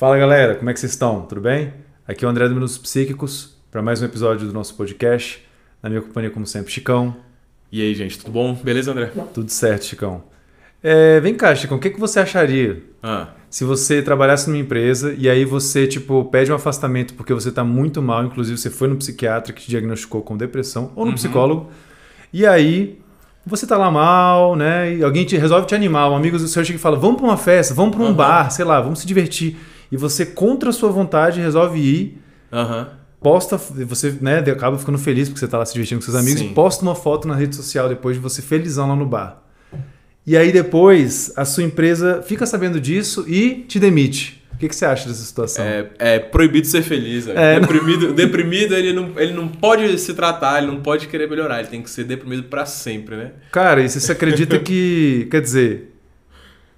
Fala galera, como é que vocês estão? Tudo bem? Aqui é o André do Minutos Psíquicos para mais um episódio do nosso podcast. Na minha companhia, como sempre, Chicão. E aí, gente, tudo bom? Beleza, André? Tudo certo, Chicão. É, vem cá, Chicão, o que, que você acharia Ah, se você trabalhasse numa empresa e aí você, tipo, pede um afastamento porque você tá muito mal, inclusive você foi no psiquiatra que te diagnosticou com depressão, ou no Uhum. psicólogo, e aí você tá lá mal, né? E alguém te, resolve te animar, um amigo do seu chega e fala: vamos pra uma festa, vamos pra um Aham. bar, sei lá, vamos se divertir. E você, contra a sua vontade, resolve ir, aham. posta, você né, acaba ficando feliz porque você tá lá se divertindo com seus amigos, Sim. e posta uma foto na rede social depois de você felizão lá no bar. E aí depois a sua empresa fica sabendo disso e te demite. O que, que você acha dessa situação? É, é proibido ser feliz. É. Deprimido, deprimido ele, não, ele não pode se tratar, ele não pode querer melhorar, ele tem que ser deprimido pra sempre, né? Cara, e você acredita que. Quer dizer,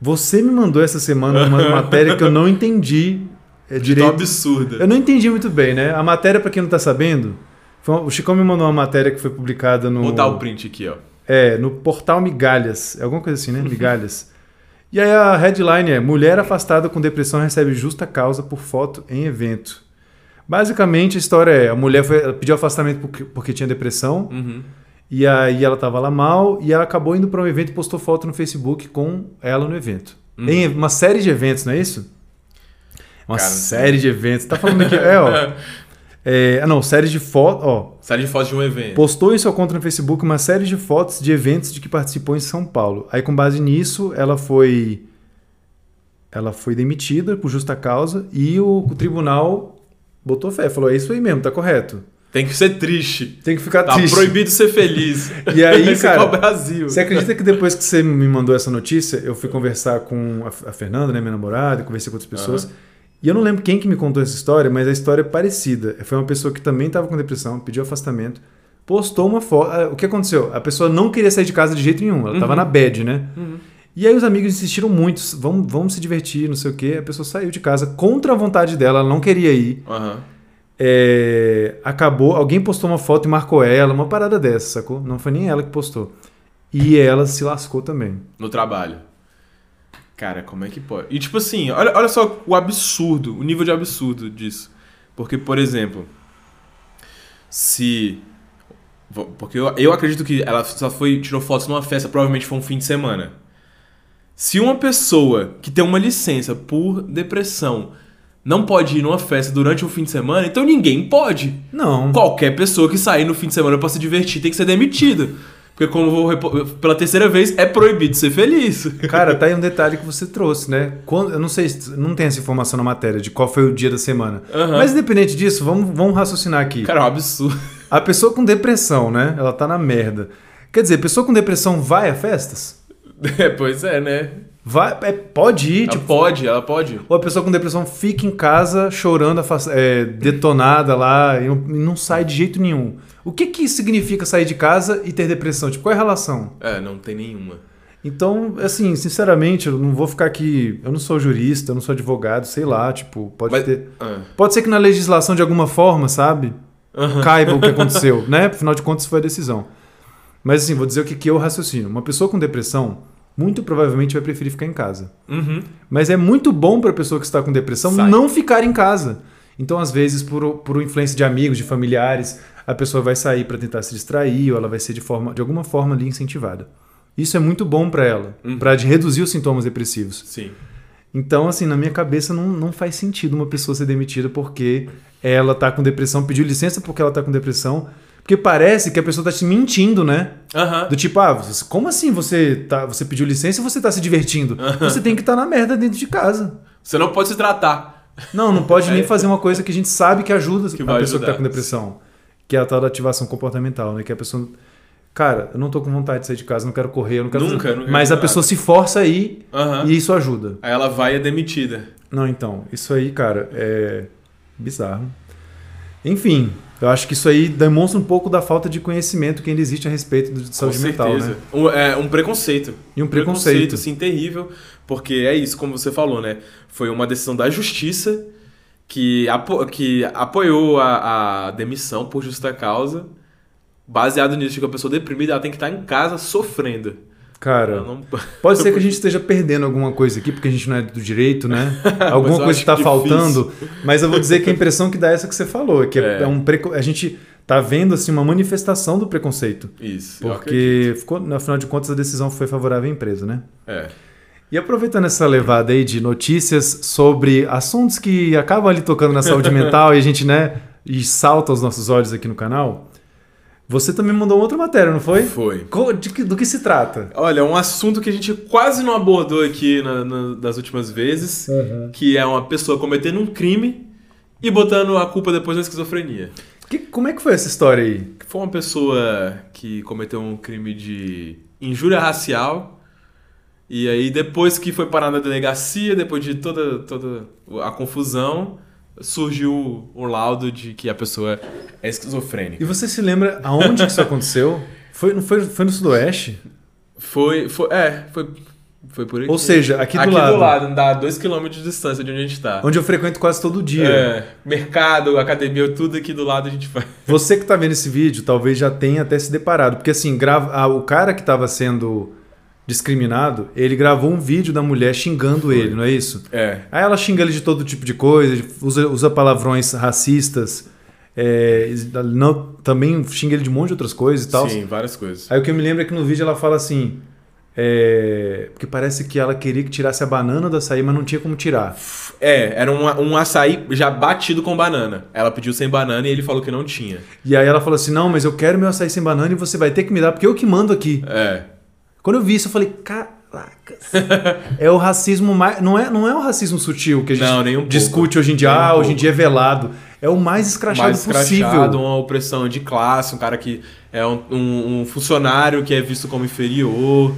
você me mandou essa semana uma matéria que eu não entendi é, direito. absurda. Eu não entendi muito bem, né? A matéria, pra quem não tá sabendo, foi o Chicão me mandou uma matéria que foi publicada no. Vou botar o print aqui, ó. É, no portal Migalhas. É alguma coisa assim, né? Migalhas. E aí a headline é: Mulher afastada com depressão recebe justa causa por foto em evento. Basicamente a história é: a mulher foi, pediu afastamento porque, porque tinha depressão. Uhum. E aí ela tava lá mal e ela acabou indo para um evento e postou foto no Facebook com ela no evento. Uhum. Em uma série de eventos, não é isso? Uma Cara, série de eventos. Tá falando aqui, é, ó. É, ah, não, série de fotos, ó. Série de fotos de um evento. Postou em sua conta no Facebook uma série de fotos de eventos de que participou em São Paulo. Aí, com base nisso, ela foi. Ela foi demitida por justa causa e o, o tribunal botou fé. Falou: é isso aí mesmo, tá correto. Tem que ser triste. Tem que ficar Tá triste. proibido ser feliz. E aí, cara, é o Brasil. Você acredita que depois que você me mandou essa notícia, eu fui conversar com a Fernanda, né, minha namorada, conversei com outras pessoas. E eu não lembro quem que me contou essa história, mas a história é parecida. Foi uma pessoa que também estava com depressão, pediu afastamento, postou uma foto. Ah, O que aconteceu? A pessoa não queria sair de casa de jeito nenhum, ela estava Uhum. na bad, né? Uhum. E aí os amigos insistiram muito, vamos, vamos se divertir, não sei o quê. A pessoa saiu de casa contra a vontade dela, ela não queria ir. Aham. É, acabou, alguém postou uma foto e marcou ela, uma parada dessa, sacou? Não foi nem ela que postou. E ela se lascou também. No trabalho. Cara, como é que pode? E tipo assim, olha, olha só o absurdo, o nível de absurdo disso. Porque, por exemplo, se. Porque eu, eu acredito que ela só foi, tirou fotos numa festa, provavelmente foi um fim de semana. Se uma pessoa que tem uma licença por depressão não pode ir numa festa durante um fim de semana, então ninguém pode. Não. Qualquer pessoa que sair no fim de semana pra se divertir tem que ser demitida. Porque, como eu vou repo- pela terceira vez, é proibido ser feliz. Cara, tá aí um detalhe que você trouxe, né? Quando, eu não sei, se- não tem essa informação na matéria de qual foi o dia da semana. Aham. Mas independente disso, vamos, vamos raciocinar aqui. Cara, é um absurdo. A pessoa com depressão, né? Ela tá na merda. Quer dizer, a pessoa com depressão vai a festas? É, pois é, né? Vai, é, pode ir, Ela tipo. pode, ela pode. Ou a pessoa com depressão fica em casa chorando, é, detonada lá e não, e não sai de jeito nenhum. O que que significa sair de casa e ter depressão? Tipo, qual é a relação? É, não tem nenhuma. Então, assim, sinceramente, eu não vou ficar aqui. Eu não sou jurista, eu não sou advogado, sei lá, tipo, pode Mas- ter. Ah. Pode ser que na legislação, de alguma forma, sabe? Caiba o que aconteceu, né? Afinal de contas, foi a decisão. Mas, assim, vou dizer o que, que eu raciocino. Uma pessoa com depressão, muito provavelmente vai preferir ficar em casa. Uhum. Mas é muito bom para a pessoa que está com depressão Sai. não ficar em casa. Então, às vezes, por, por influência de amigos, de familiares, a pessoa vai sair para tentar se distrair ou ela vai ser de, forma, de alguma forma ali incentivada. Isso é muito bom para ela, Uhum. para reduzir os sintomas depressivos. Sim. Então, assim, na minha cabeça não, não faz sentido uma pessoa ser demitida porque ela tá com depressão, pediu licença porque ela tá com depressão. Porque parece que a pessoa tá te mentindo, né? Aham. Do tipo, ah, como assim você, tá, você pediu licença e você tá se divertindo? Você tem que estar na merda dentro de casa. Você não pode se tratar. Não, não pode nem É. fazer uma coisa que a gente sabe que ajuda Que a pessoa que tá ajudar. com depressão. Que é a tal da ativação comportamental, né? Que a pessoa. Cara, eu não tô com vontade de sair de casa, não quero correr, eu não quero. Nunca, fazer- nunca Mas a nada. pessoa se força aí Aham. e isso ajuda. Aí ela vai e é demitida. Não, então, isso aí, cara, é bizarro. Enfim, eu acho que isso aí demonstra um pouco da falta de conhecimento que ainda existe a respeito de saúde Com mental, certeza. né? Um, é, um preconceito. E um preconceito. assim, terrível. Porque é isso, como você falou, né? Foi uma decisão da justiça que, apo que apoiou a, a demissão por justa causa. Baseado nisso, de que a pessoa deprimida ela tem que estar em casa sofrendo. Cara, não- pode ser que a gente esteja perdendo alguma coisa aqui, porque a gente não é do direito, né? Alguma coisa está difícil. faltando. Mas eu vou dizer que a impressão que dá é essa que você falou, que é, É. é um preco... a gente tá vendo assim uma manifestação do preconceito. Isso. Porque, ficou, no final de contas, a decisão foi favorável à empresa, né? É. E aproveitando essa levada aí de notícias sobre assuntos que acabam ali tocando na saúde mental e a gente, né, e salta aos nossos olhos aqui no canal, você também mandou outra matéria, não foi? Foi. De do que se trata? Olha, um assunto que a gente quase não abordou aqui na- na- das últimas vezes, que é uma pessoa cometendo um crime e botando a culpa depois na esquizofrenia. Que- como é que foi essa história aí? Foi uma pessoa que cometeu um crime de injúria racial. E aí, depois que foi parar na delegacia, depois de toda, toda a confusão, surgiu o laudo de que a pessoa é esquizofrênica. E você se lembra aonde que isso aconteceu? Foi, não foi, foi no Sudoeste? Foi, foi, é, foi, foi por aqui. Ou seja, aqui do aqui lado. do lado, dá 2km de distância de onde a gente tá. Onde eu frequento quase todo dia. É, mercado, academia, tudo aqui do lado a gente faz. Você que tá vendo esse vídeo talvez já tenha até se deparado. Porque assim, grava, ah, o cara que estava sendo discriminado, ele gravou um vídeo da mulher xingando ele, não é isso? É. Aí ela xinga ele de todo tipo de coisa, usa, usa palavrões racistas, é, não, também xinga ele de um monte de outras coisas e tal. Sim, várias coisas. Aí o que eu me lembro é que no vídeo ela fala assim. é, porque parece que ela queria que tirasse a banana do açaí, mas não tinha como tirar. É, era um, um açaí já batido com banana. Ela pediu sem banana e ele falou que não tinha. E aí ela falou assim: Não, mas eu quero meu açaí sem banana e você vai ter que me dar, porque eu que mando aqui. É. Quando eu vi isso, eu falei: Caracas. é o racismo mais. Não é, não é o racismo sutil que a gente Não, um pouco. discute hoje em dia. Nem um ah, hoje em dia é velado. É o mais escrachado Mais escrachado, possível. uma opressão de classe, um cara que é um, um- um funcionário que é visto como inferior.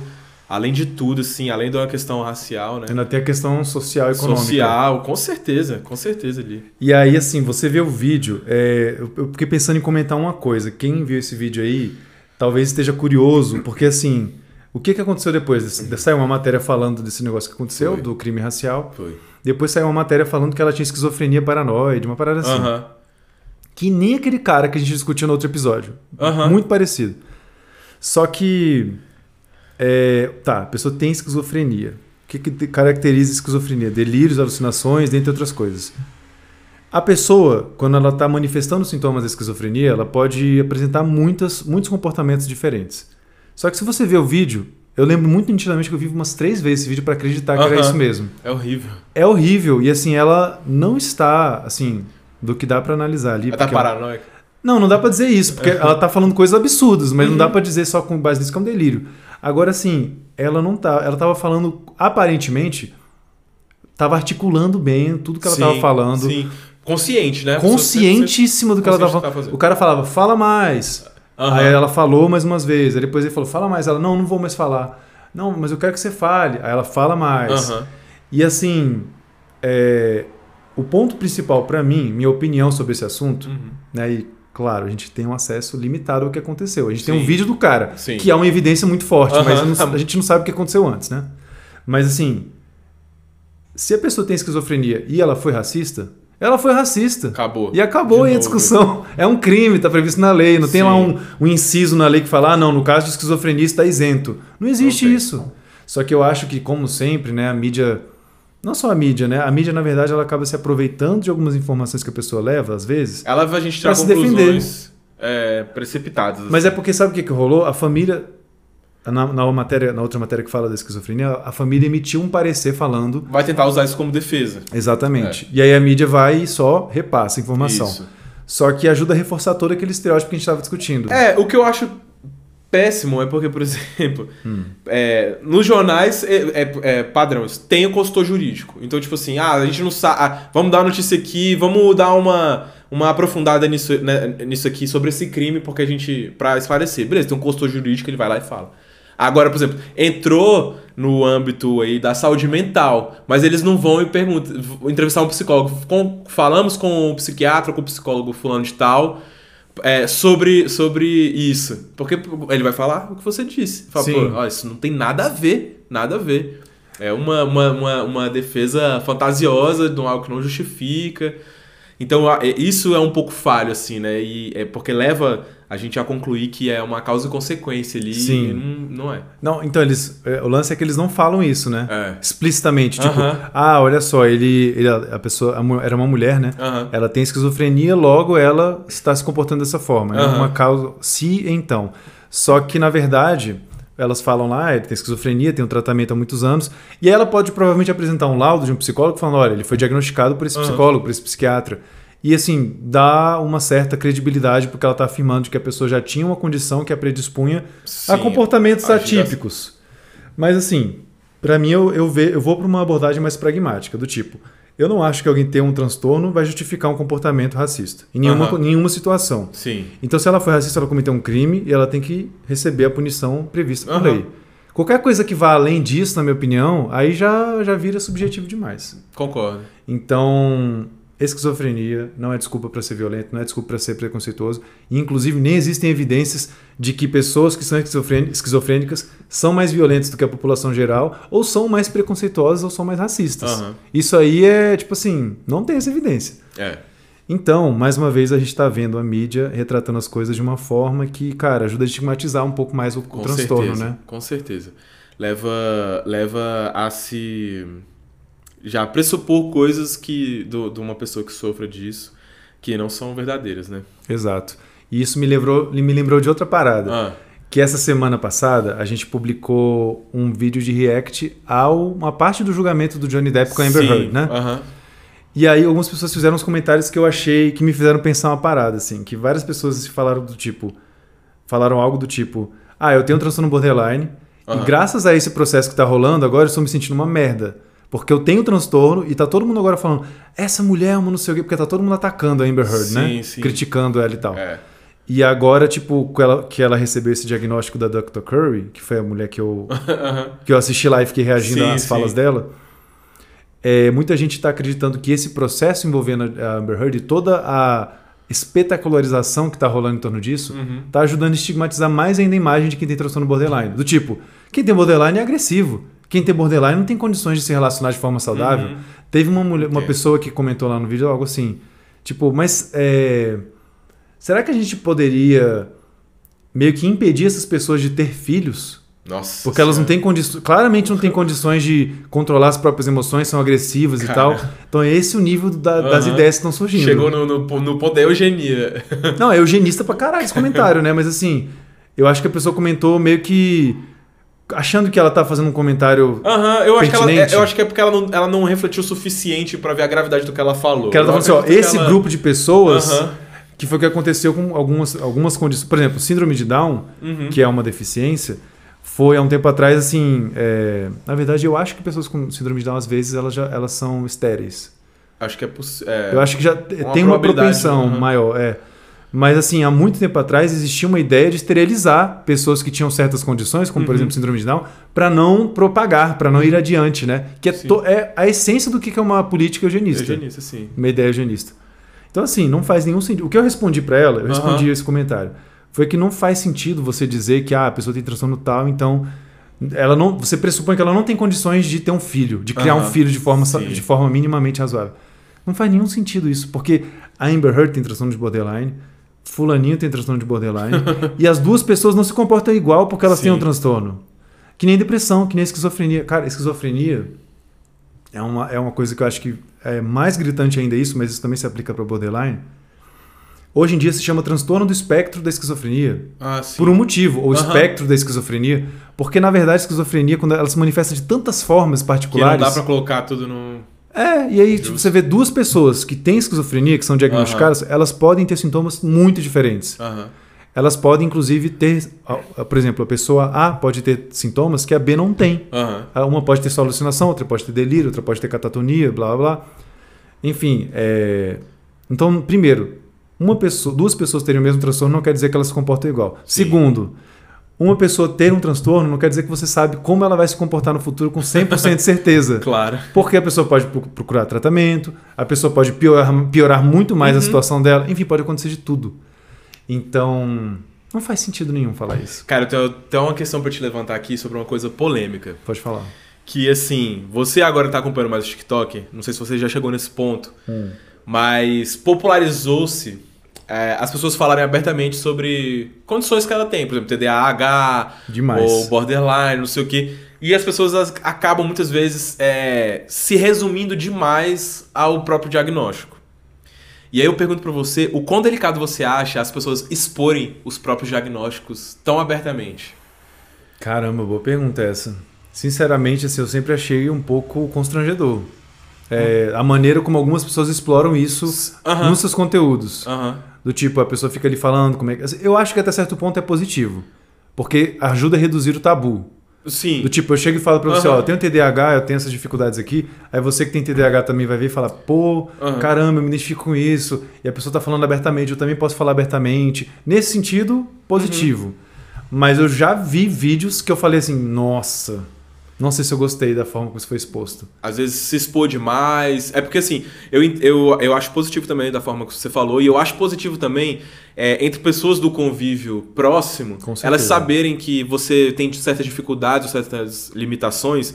Além de tudo, assim, além de uma questão racial, né? Ainda tem a questão social e econômica. Social, com certeza, com certeza ali. E aí, assim, você vê o vídeo, é, eu fiquei pensando em comentar uma coisa. Quem viu esse vídeo aí, talvez esteja curioso, porque assim, o que, que aconteceu depois? Desse- Saiu uma matéria falando desse negócio que aconteceu, Foi. do crime racial. Foi. Depois saiu uma matéria falando que ela tinha esquizofrenia paranoide, uma parada assim. Que nem aquele cara que a gente discutiu no outro episódio. Muito parecido. Só que. é, tá, a pessoa tem esquizofrenia. O que, que te- caracteriza esquizofrenia? Delírios, alucinações, dentre outras coisas. A pessoa, quando ela está manifestando sintomas da esquizofrenia, ela pode apresentar muitas, muitos comportamentos diferentes. Só que se você ver o vídeo, eu lembro muito nitidamente que eu vi umas três vezes esse vídeo para acreditar que era isso mesmo. É horrível. É horrível e assim ela não está assim do que dá para analisar ali. Ela tá porque ela- paranoica. não, não dá pra dizer isso, porque ela tá falando coisas absurdas, mas Uhum. não dá pra dizer só com base nisso que é um delírio. Agora, assim, ela não tá. Ela tava falando, aparentemente, tava articulando bem tudo que ela tava Sim, falando. Sim. Consciente, né? Conscientíssima do que ela tava falando. O cara falava, fala mais. Aham. Aí ela falou mais umas vezes. Aí depois ele falou, fala mais. Ela, não, não vou mais falar. Não, mas eu quero que você fale. Aí ela fala mais. Aham. E assim, é, o ponto principal pra mim, minha opinião sobre esse assunto, Uhum. né? E claro, a gente tem um acesso limitado ao que aconteceu. A gente tem um Sim. vídeo do cara, Sim. que é uma evidência muito forte, mas Aham. eu não- a gente não sabe o que aconteceu antes, né? Mas assim, se a pessoa tem esquizofrenia e ela foi racista, ela foi racista. Acabou. E acabou aí a discussão. É um crime, está previsto na lei. Não tem Sim. lá um, um inciso na lei que fala, ah, não, no caso de esquizofrenia está isento. Não existe Não tem. isso. Só que eu acho que, como sempre, né, a mídia. Não só a mídia, né? A mídia, na verdade, ela acaba se aproveitando de algumas informações que a pessoa leva, às vezes. Ela leva a gente tirar Pra se defender. conclusões é, precipitadas. Mas é assim. porque sabe o que, que rolou? A família. Na, na, matéria, na outra matéria que fala da esquizofrenia, a família emitiu um parecer falando. Vai tentar usar isso como defesa. Exatamente. E aí a mídia vai e só repassa a informação. Isso. Só que ajuda a reforçar todo aquele estereótipo que a gente estava discutindo. É, o que eu acho péssimo é porque, por exemplo, Hum. é, nos jornais é, é- é padrão, isso, tem o consultor jurídico. Então, tipo assim, ah, a gente não sabe. vamos dar uma notícia aqui, vamos dar uma, uma aprofundada nisso, né, nisso aqui sobre esse crime, porque a gente. pra esclarecer. Beleza, tem um consultor jurídico, ele vai lá e fala. Agora, por exemplo, entrou no âmbito aí da saúde mental, mas eles não vão e perguntam, entrevistar um psicólogo. Com- falamos com o psiquiatra, com o psicólogo fulano de tal, é, sobre, sobre isso. Porque ele vai falar o que você disse. Fala, Sim. pô, ó, isso não tem nada a ver, nada a ver. É uma, uma, uma, uma defesa fantasiosa de algo que não justifica. Então, é- isso é um pouco falho, assim, né? E é porque leva a gente a concluir que é uma causa e consequência ali. Sim. E não, não é. Não, então eles. é, O lance é que eles não falam isso, né? É. Explicitamente. Tipo, Aham. ah, olha só, ele. ele- a pessoa a era uma mulher, né? Aham. Ela tem esquizofrenia, logo ela está se comportando dessa forma. É Aham. uma causa. Se então. Só que, na verdade, elas falam lá, "Ah, ele tem esquizofrenia, tem um tratamento há muitos anos. E aí ela pode provavelmente apresentar um laudo de um psicólogo falando: olha, ele foi diagnosticado por esse psicólogo, por esse psiquiatra. E assim, dá uma certa credibilidade porque ela está afirmando que a pessoa já tinha uma condição que a predispunha a Sim, comportamentos agir atípicos. Mas assim, pra mim eu, eu, ve- eu vou pra uma abordagem mais pragmática, do tipo, eu não acho que alguém ter um transtorno vai justificar um comportamento racista. Em nenhuma, Aham. nenhuma situação. Sim. Então, se ela foi racista, ela cometeu um crime e ela tem que receber a punição prevista por Aham. lei. Qualquer coisa que vá além disso, na minha opinião, aí já, já vira subjetivo demais. Concordo. Então, esquizofrenia não é desculpa para ser violento, não é desculpa para ser preconceituoso. E, inclusive, nem existem evidências de que pessoas que são esquizofrên- esquizofrênicas são mais violentas do que a população geral, ou são mais preconceituosas, ou são mais racistas. Aham. Isso aí é, tipo assim, não tem essa evidência. É. Então, mais uma vez, a gente está vendo a mídia retratando as coisas de uma forma que, cara, ajuda a estigmatizar um pouco mais o, Com transtorno, certeza, né? Com certeza. Leva, leva a se já pressupor coisas que do- de uma pessoa que sofra disso que não são verdadeiras, né? Exato. E isso me lembrou, me lembrou de outra parada. Ah, que essa semana passada a gente publicou um vídeo de react a uma parte do julgamento do Johnny Depp com a Amber sim, Heard, né? aham. E aí algumas pessoas fizeram uns comentários que eu achei que me fizeram pensar uma parada, assim, que várias pessoas falaram do tipo, falaram algo do tipo, ah, eu tenho um transtorno borderline e Aham. graças a esse processo que tá rolando agora eu estou me sentindo uma merda. Porque eu tenho transtorno e tá todo mundo agora falando, essa mulher é uma não sei o quê, porque tá todo mundo atacando a Amber Heard, né? Sim, sim. Criticando ela e tal. É. E agora, tipo, que ela, que ela recebeu esse diagnóstico da Dr. Curry, que foi a mulher que eu, que eu assisti lá e fiquei reagindo Sim, às sim. falas dela, é, muita gente está acreditando que esse processo envolvendo a Amber Heard e toda a espetacularização que está rolando em torno disso Uhum. está ajudando a estigmatizar mais ainda a imagem de quem tem transtorno borderline. Do tipo, quem tem borderline é agressivo. Quem tem borderline não tem condições de se relacionar de forma saudável. Uhum. Teve uma, mulher, uma É. pessoa que comentou lá no vídeo algo assim, tipo, mas é, será que a gente poderia meio que impedir essas pessoas de ter filhos? Nossa. Porque elas não têm condições, claramente não têm condições de controlar as próprias emoções, são agressivas e Cara. tal. Então é esse o nível da- das Aham. ideias que estão surgindo. Chegou no, no, no da eugenia. Não, é eugenista pra caralho esse comentário, né? Mas assim, eu acho que a pessoa comentou meio que achando que ela tá fazendo um comentário Aham, eu, acho que ela, Pertinente. eu acho que é porque ela não, ela não refletiu o suficiente pra ver a gravidade do que ela falou. que ela tá falando assim, ó, acredito que esse ela- grupo de pessoas que foi o que aconteceu com algumas, algumas condições. Por exemplo, síndrome de Down, Uhum. que é uma deficiência, foi há um tempo atrás, assim. é, Na verdade, eu acho que pessoas com síndrome de Down, às vezes, elas, já, elas são estéreis. Acho que é possível. É, Eu acho que já uma tem uma propensão maior, é. Mas assim, há muito tempo atrás existia uma ideia de esterilizar pessoas que tinham certas condições, como por Uhum. exemplo síndrome de Down, para não propagar, para não ir adiante, né? Que é, to- é a essência do que é uma política eugenista, eugenista, sim. uma ideia eugenista. Então assim, não faz nenhum sentido. O que eu respondi para ela, eu respondi Aham. esse comentário, foi que não faz sentido você dizer que ah, a pessoa tem transtorno tal, então ela não, você pressupõe que ela não tem condições de ter um filho, de criar um filho de forma, Sim. de forma minimamente razoável. Não faz nenhum sentido isso, porque a Amber Heard tem transtorno de borderline, fulaninho tem transtorno de borderline, e as duas pessoas não se comportam igual porque elas têm Sim. um transtorno. Que nem depressão, que nem esquizofrenia. Cara, esquizofrenia é uma, é uma coisa que eu acho que é mais gritante ainda isso, mas isso também se aplica para borderline. Hoje em dia se chama transtorno do espectro da esquizofrenia. Ah, sim. Por um motivo, ou Aham. espectro da esquizofrenia, porque na verdade a esquizofrenia, quando ela se manifesta de tantas formas Que não particulares. dá pra colocar tudo no. É, e aí tipo, você vê duas pessoas que têm esquizofrenia, que são diagnosticadas, elas podem ter sintomas muito diferentes. Elas podem, inclusive, ter. Por exemplo, a pessoa A pode ter sintomas que a B não tem. Uma pode ter só alucinação, outra pode ter delírio, outra pode ter catatonia, blá blá blá. Enfim, é... então, primeiro, uma pessoa, duas pessoas terem o mesmo transtorno não quer dizer que elas se comportam igual. Sim. Segundo, uma pessoa ter um transtorno não quer dizer que você sabe como ela vai se comportar no futuro com 100% de certeza. Claro. Porque a pessoa pode pro- procurar tratamento, a pessoa pode piorar, piorar muito mais a Uhum. situação dela, enfim, pode acontecer de tudo. Então, não faz sentido nenhum falar isso. Cara, eu tenho, tenho uma questão pra te levantar aqui sobre uma coisa polêmica. Pode falar. Que assim, você agora tá acompanhando mais o TikTok, não sei se você já chegou nesse ponto, mas popularizou-se é, as pessoas falarem abertamente sobre condições que ela tem, por exemplo, TDAH Demais. ou borderline, não sei o quê. E as pessoas acabam muitas vezes é, se resumindo demais ao próprio diagnóstico. E aí eu pergunto pra você, o quão delicado você acha as pessoas exporem os próprios diagnósticos tão abertamente? Caramba, boa pergunta essa. Sinceramente, assim, eu sempre achei um pouco constrangedor. É, a maneira como algumas pessoas exploram isso Aham. nos seus conteúdos. Aham. Do tipo, a pessoa fica ali falando como é que. assim, Eu acho que até certo ponto é positivo. Porque ajuda a reduzir o tabu. Sim. Do tipo, eu chego e falo pra você, Aham. ó, eu tenho TDAH, eu tenho essas dificuldades aqui. Aí você que tem TDAH também vai ver e falar, pô, Aham. caramba, eu me identifico com isso. E a pessoa tá falando abertamente, eu também posso falar abertamente. Nesse sentido, positivo. Uhum. Mas eu já vi vídeos que eu falei assim, nossa, não sei se eu gostei da forma como isso foi exposto. Às vezes se expor demais. É porque assim, eu, eu, eu acho positivo também da forma que você falou, e eu acho positivo também é, entre pessoas do convívio próximo, elas saberem que você tem certas dificuldades, certas limitações,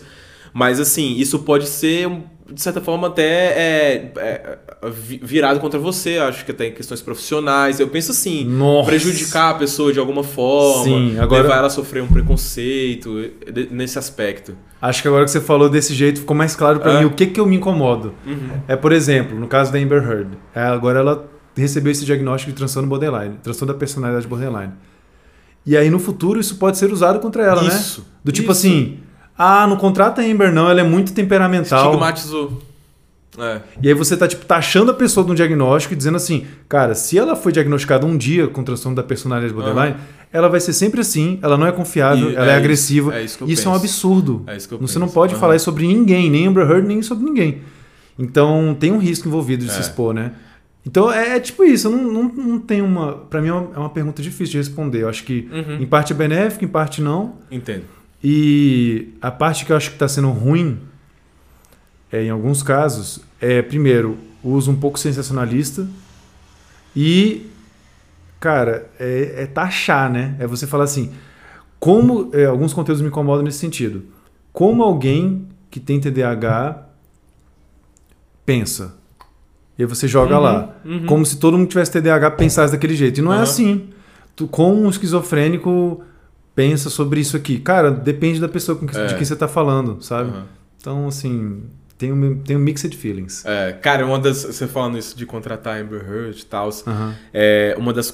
mas assim, isso pode ser, de certa forma, até é, é, vi- virado contra você. Acho que até em questões profissionais. Eu penso assim, Nossa. prejudicar a pessoa de alguma forma, Sim, agora- levar ela a sofrer um preconceito nesse aspecto. Acho que agora que você falou desse jeito, ficou mais claro pra É. mim o que que eu me incomodo. Uhum. É, por exemplo, no caso da Amber Heard. é, agora ela recebeu esse diagnóstico de transtorno borderline, transtorno da personalidade borderline. E aí no futuro isso pode ser usado contra ela, Isso, né? Do tipo isso. assim, ah, não contrata a Amber não, ela é muito temperamental. Estigmatizou. É. E aí você tá tipo taxando a pessoa de um diagnóstico e dizendo assim, cara, se ela foi diagnosticada um dia com transtorno da personalidade borderline, ela vai ser sempre assim, ela não é confiável, E ela é, é isso- agressiva. é isso que eu isso é um absurdo. É isso que eu você penso. não pode Aham. falar isso sobre ninguém, nem Amber Heard, nem sobre ninguém. Então tem um risco envolvido de se É. expor, né? Então é, é tipo isso, não, não, não tem uma. Pra mim é uma, é uma pergunta difícil de responder. Eu acho que Uhum. em parte é benéfico, em parte não. Entendo. E a parte que eu acho que está sendo ruim, é, em alguns casos, é, primeiro, o uso um pouco sensacionalista e, cara, é, é taxar, né? É você falar assim, como, é, alguns conteúdos me incomodam nesse sentido, como alguém que tem TDAH pensa. E aí você joga Uhum, lá. uhum. Como se todo mundo tivesse TDAH pensasse daquele jeito. E não é Aham. assim. Tu, como um esquizofrênico pensa sobre isso aqui? Cara, depende da pessoa com que, É. de quem você tá falando, sabe? Aham. Então, assim, tem um, tem um mixed feelings. É, cara, uma das. Você falando isso de contratar Amber Heard e tal, Aham. é uma das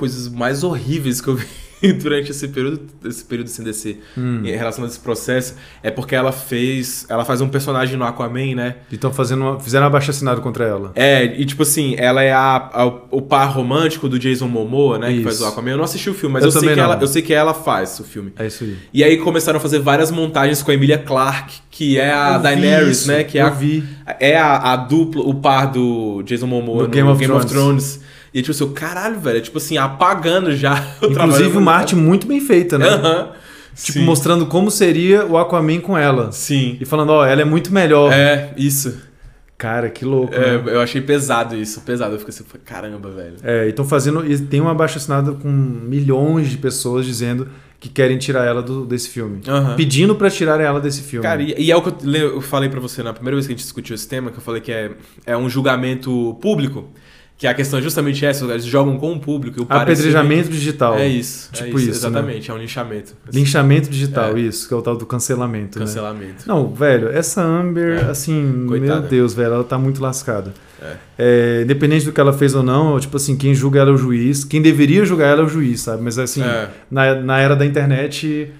coisas mais horríveis que eu vi durante esse período, esse período sem descer Hum. em relação a esse processo é porque ela fez. Ela faz um personagem no Aquaman, né? Então fazendo uma, fizeram uma baixa assinado contra ela. É, e tipo assim, ela é a, a- o par romântico do Jason Momoa, né? Que Isso. faz o Aquaman. Eu não assisti o filme, mas Eu eu, sei que não. ela, eu sei que ela faz o filme. É isso aí. E aí começaram a fazer várias montagens com a Emilia Clarke, que é a Eu Daenerys, né? Que é a, vi. é a, a dupla, o par do Jason Momoa No no Game of Game of Thrones. E tipo assim, o caralho, velho, é tipo assim, apagando já o trabalho Inclusive uma arte muito bem feita, né? Aham. Tipo, Sim. mostrando como seria o Aquaman com ela. Sim. E falando, ó, ela é muito melhor. É, isso. Cara, que louco, É, né? eu achei pesado isso, pesado. Eu fiquei assim, caramba, velho. É, e estão fazendo. E tem uma baixa assinada com milhões de pessoas dizendo que querem tirar ela do- desse filme. Aham. Pedindo pra tirar ela desse filme. Cara, e, e é o que eu, eu falei pra você na primeira vez que a gente discutiu esse tema, que eu falei que é, é um julgamento público, que a questão é justamente essa, eles jogam com o público. E o Apedrejamento digital. É isso. Tipo é isso, isso, né? Exatamente, é um linchamento. Linchamento digital, É. isso, que é o tal do cancelamento. né? Cancelamento. Não, velho, essa Amber, É. assim, Coitada. meu Deus, velho, ela tá muito lascada. É. É, independente do que ela fez ou não, tipo assim, quem julga ela é o juiz, quem deveria julgar ela é o juiz, sabe? Mas assim, É, na, na era da internet,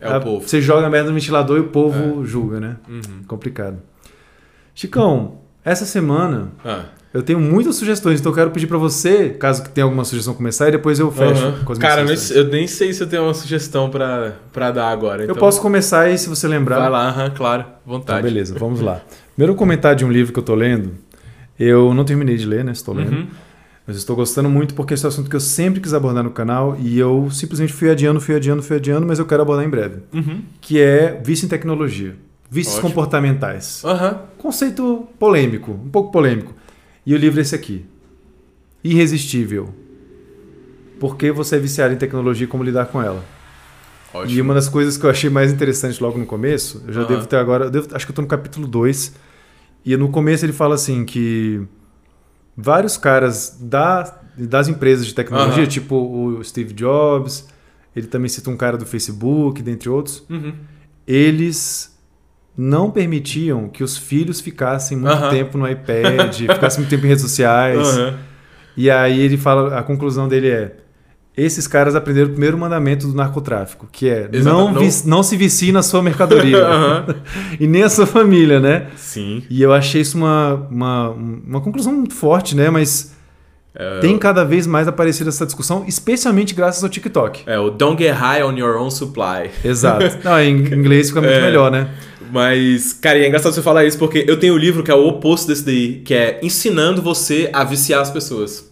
é a- o povo. você joga a merda no ventilador e o povo julga, né? Uhum. Complicado. Chicão, essa semana Ah. Eu tenho muitas sugestões, então eu quero pedir pra você, caso que tenha alguma sugestão começar, e depois eu fecho Aham. com as minhas Cara, eu nem, sugestões. eu nem sei se eu tenho uma sugestão pra, pra dar agora. Eu então posso começar aí, se você lembrar. Vai lá, aham, claro, vontade. beleza, vamos lá. Primeiro comentário de um livro que eu tô lendo. Eu não terminei de ler, né? Estou lendo. Uhum. Mas estou gostando muito porque esse é um assunto que eu sempre quis abordar no canal e eu simplesmente fui adiando, fui adiando, fui adiando, mas eu quero abordar em breve. Uhum. Que é vício em tecnologia. Vícios Ótimo. comportamentais. Conceito polêmico, um pouco polêmico. E o livro é esse aqui. Irresistível. Por que você é viciado em tecnologia e como lidar com ela? E Ótimo. uma das coisas que eu achei mais interessante logo no começo, eu já Aham. devo ter agora, devo- acho que eu tô no capítulo 2, e no começo ele fala assim que vários caras da, das empresas de tecnologia, Aham. tipo o Steve Jobs, ele também cita um cara do Facebook, dentre outros. Uhum. Eles não permitiam que os filhos ficassem muito tempo no iPad, ficassem muito tempo em redes sociais. E aí ele fala, a conclusão dele é: esses caras aprenderam o primeiro mandamento do narcotráfico, que é não, não- não se vicie na sua mercadoria. E nem a sua família, né? Sim. E eu achei isso uma, uma, uma conclusão muito forte, né? Mas É, tem cada vez mais aparecido essa discussão, especialmente graças ao TikTok. É o Don't Get High on Your Own Supply. Exato. Não, em inglês fica muito É. melhor, né? Mas, cara, é engraçado você falar isso porque eu tenho um livro que é o oposto desse daí, que é Ensinando Você a Viciar as Pessoas.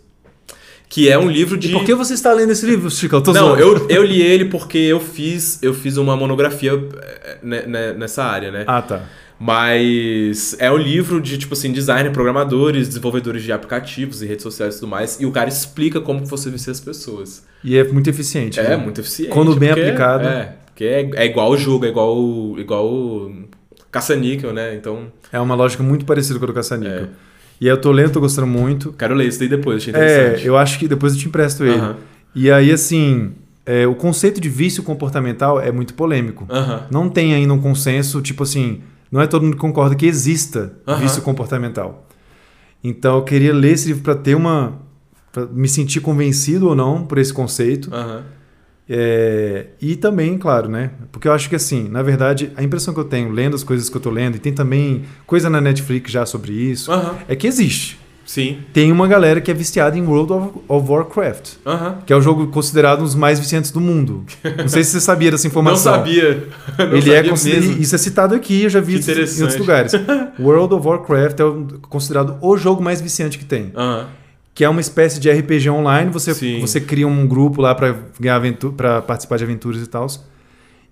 Que é um livro de. E por que você está lendo esse livro, Chico? Eu tô Não, zoando. eu, eu li ele porque eu fiz, eu fiz uma monografia eh, né, né, nessa área, né? Ah, tá. Mas é um livro de, tipo assim, designer, programadores, desenvolvedores de aplicativos e redes sociais e tudo mais. E o cara explica como você vicia as pessoas. E é muito eficiente. É, né? muito eficiente. Quando bem aplicado. É, porque é, é igual o jogo, é igual o- igual caça-níquel, né? Então, É uma lógica muito parecida com a do caça-níquel. É. E eu tô lendo, tô gostando muito. quero ler isso daí depois, achei É, interessante. eu acho que depois eu te empresto ele. Aham. E aí, assim, é, o conceito de vício comportamental é muito polêmico. Aham. Não tem ainda um consenso, tipo assim, não é todo mundo que concorda que exista Aham. vício comportamental. Então eu queria ler esse livro para ter uma. Pra me sentir convencido ou não por esse conceito. Aham. É, e também, claro, né? Porque eu acho que assim, na verdade, a impressão que eu tenho lendo as coisas que eu tô lendo, e tem também coisa na Netflix já sobre isso, Aham. é que existe. Sim. Tem uma galera que é viciada em World of, of Warcraft, que é o jogo considerado um dos mais viciantes do mundo. Não sei se você sabia dessa Não informação. sabia. Não Ele sabia é considerado, mesmo. isso é citado aqui, eu já vi isso em outros lugares. World of Warcraft é considerado o jogo mais viciante que tem, que é uma espécie de RPG online. Você, Sim. você cria um grupo lá para ganhar aventura, para participar de aventuras e tal.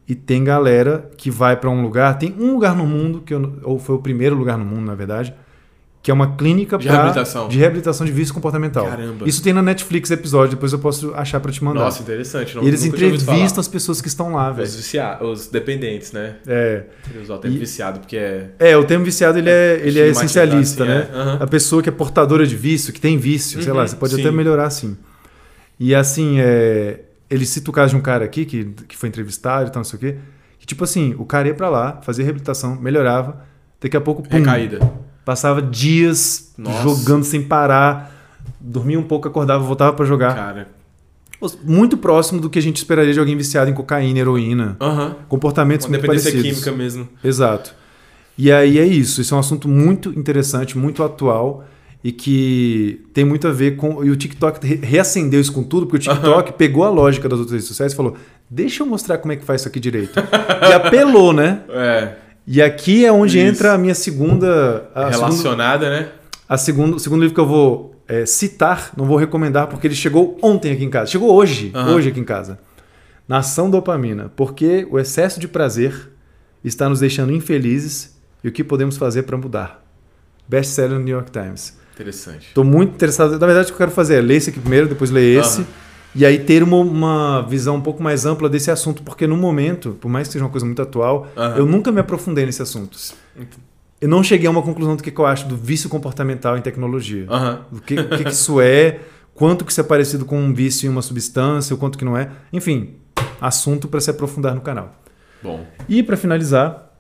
E tem galera que vai para um lugar. Tem um lugar no mundo que eu- ou foi o primeiro lugar no mundo, na verdade, que é uma clínica De pra- reabilitação. de reabilitação de vício comportamental. Caramba. Isso tem na Netflix episódio. Depois eu posso achar para te mandar. Nossa, interessante. Não, e eles entrevistam as pessoas que estão lá, velho. Os, vicia... os dependentes, né? É. Eles usam o termo E- viciado porque é. É, o termo viciado ele é, ele é Estigmatizar, essencialista, assim, né? é. Aham. A pessoa que é portadora de vício, que tem vício, sei Uhum, lá, você pode sim. até melhorar assim. E assim, é, ele cita o caso de um cara aqui que, que foi entrevistado e tal, não sei o quê. Que tipo assim, o cara ia pra lá, fazia reabilitação, melhorava, daqui a pouco, pum, Recaída. Passava dias Nossa. jogando sem parar, dormia um pouco, acordava, voltava pra jogar. Cara. Muito próximo do que a gente esperaria de alguém viciado em cocaína, heroína, Aham. comportamentos Uma muito dependência parecidos. química mesmo. Exato. E aí é isso. Isso é um assunto muito interessante, muito atual e que tem muito a ver com. E o TikTok re- reacendeu isso com tudo, porque o TikTok pegou a lógica das outras redes sociais e falou: deixa eu mostrar como é que faz isso aqui direito. e apelou, né? É. E aqui é onde Isso. entra a minha segunda. A segunda, Relacionada, né? a segundo, o segundo livro que eu vou é, citar, não vou recomendar, porque ele chegou ontem aqui em casa. Chegou hoje, hoje aqui em casa. Nação Dopamina. Porque o excesso de prazer está nos deixando infelizes e o que podemos fazer para mudar. Best-seller no New York Times. Interessante. Estou muito interessado. Na verdade, o que eu quero fazer é ler esse aqui primeiro, depois ler esse. Aham. E aí ter uma, uma visão um pouco mais ampla desse assunto. Porque no momento, por mais que seja uma coisa muito atual, Aham. eu nunca me aprofundei nesse assunto. Eu não cheguei a uma conclusão do que, que eu acho do vício comportamental em tecnologia. O que, o que, que isso é, quanto que isso é parecido com um vício em uma substância, o quanto que não é. Enfim, assunto para se aprofundar no canal. Bom. E para finalizar,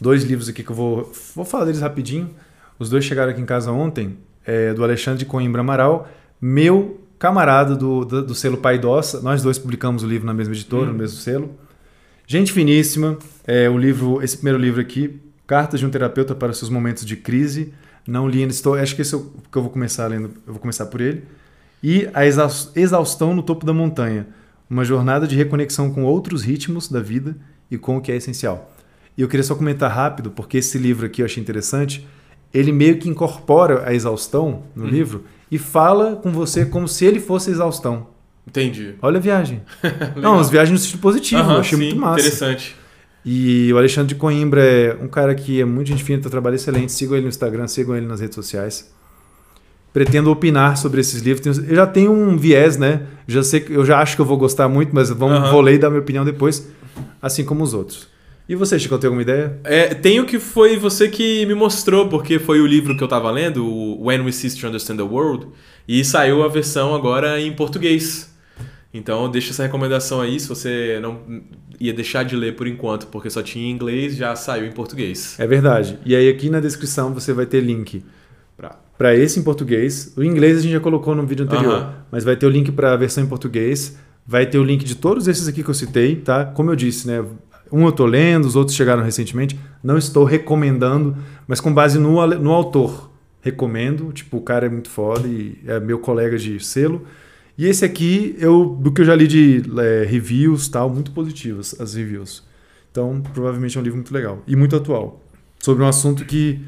dois livros aqui que eu vou, vou falar deles rapidinho. Os dois chegaram aqui em casa ontem, é, do Alexandre de Coimbra Amaral, meu camarada do, do, do selo Pai Dossa. Nós dois publicamos o livro na mesma editora, Hum. no mesmo selo. Gente finíssima, é, o livro, esse primeiro livro aqui, Cartas de um Terapeuta para Seus Momentos de Crise. Não li ainda, estou, acho que esse é o que eu vou começar lendo, eu vou começar por ele. E A Exaus- Exaustão no Topo da Montanha, uma jornada de reconexão com outros ritmos da vida e com o que é essencial. E eu queria só comentar rápido, porque esse livro aqui eu achei interessante. Ele meio que incorpora a exaustão no Uhum. livro e fala com você como se ele fosse exaustão. Entendi. Olha a viagem. Não, as viagens no sentido positivo, Aham, eu achei sim, muito massa. Interessante. E o Alexandre de Coimbra é um cara que é muito gente fina, tem um trabalho excelente. Sigam ele no Instagram, sigam ele nas redes sociais. Pretendo opinar sobre esses livros. Eu já tenho um viés, né? Já sei que eu já acho que eu vou gostar muito, mas vamos, Aham. vou ler e dar minha opinião depois, assim como os outros. E você, Chico, tem alguma ideia? É, tenho que foi você que me mostrou, porque foi o livro que eu tava lendo, o When We Cease to Understand the World, e saiu a versão agora em português. Então deixa essa recomendação aí, se você não ia deixar de ler por enquanto, porque só tinha em inglês, já saiu em português. É verdade. E aí aqui na descrição você vai ter link para esse em português. O inglês a gente já colocou no vídeo anterior, uh -huh. mas vai ter o link para a versão em português. Vai ter o link de todos esses aqui que eu citei, tá? Como eu disse, né? Um eu estou lendo, os outros chegaram recentemente. Não estou recomendando, mas com base no, no autor. Recomendo, tipo, o cara é muito foda e é meu colega de selo. E esse aqui, eu, do que eu já li de é, reviews tal, muito positivas as reviews. Então, provavelmente é um livro muito legal e muito atual. Sobre um assunto que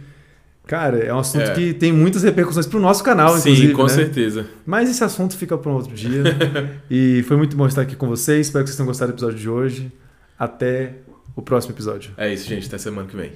Cara, é um assunto é. que tem muitas repercussões pro nosso canal, Sim, inclusive. Sim, com né? certeza. Mas esse assunto fica para um outro dia. e foi muito bom estar aqui com vocês. Espero que vocês tenham gostado do episódio de hoje. Até o próximo episódio. É isso, gente. Até semana que vem.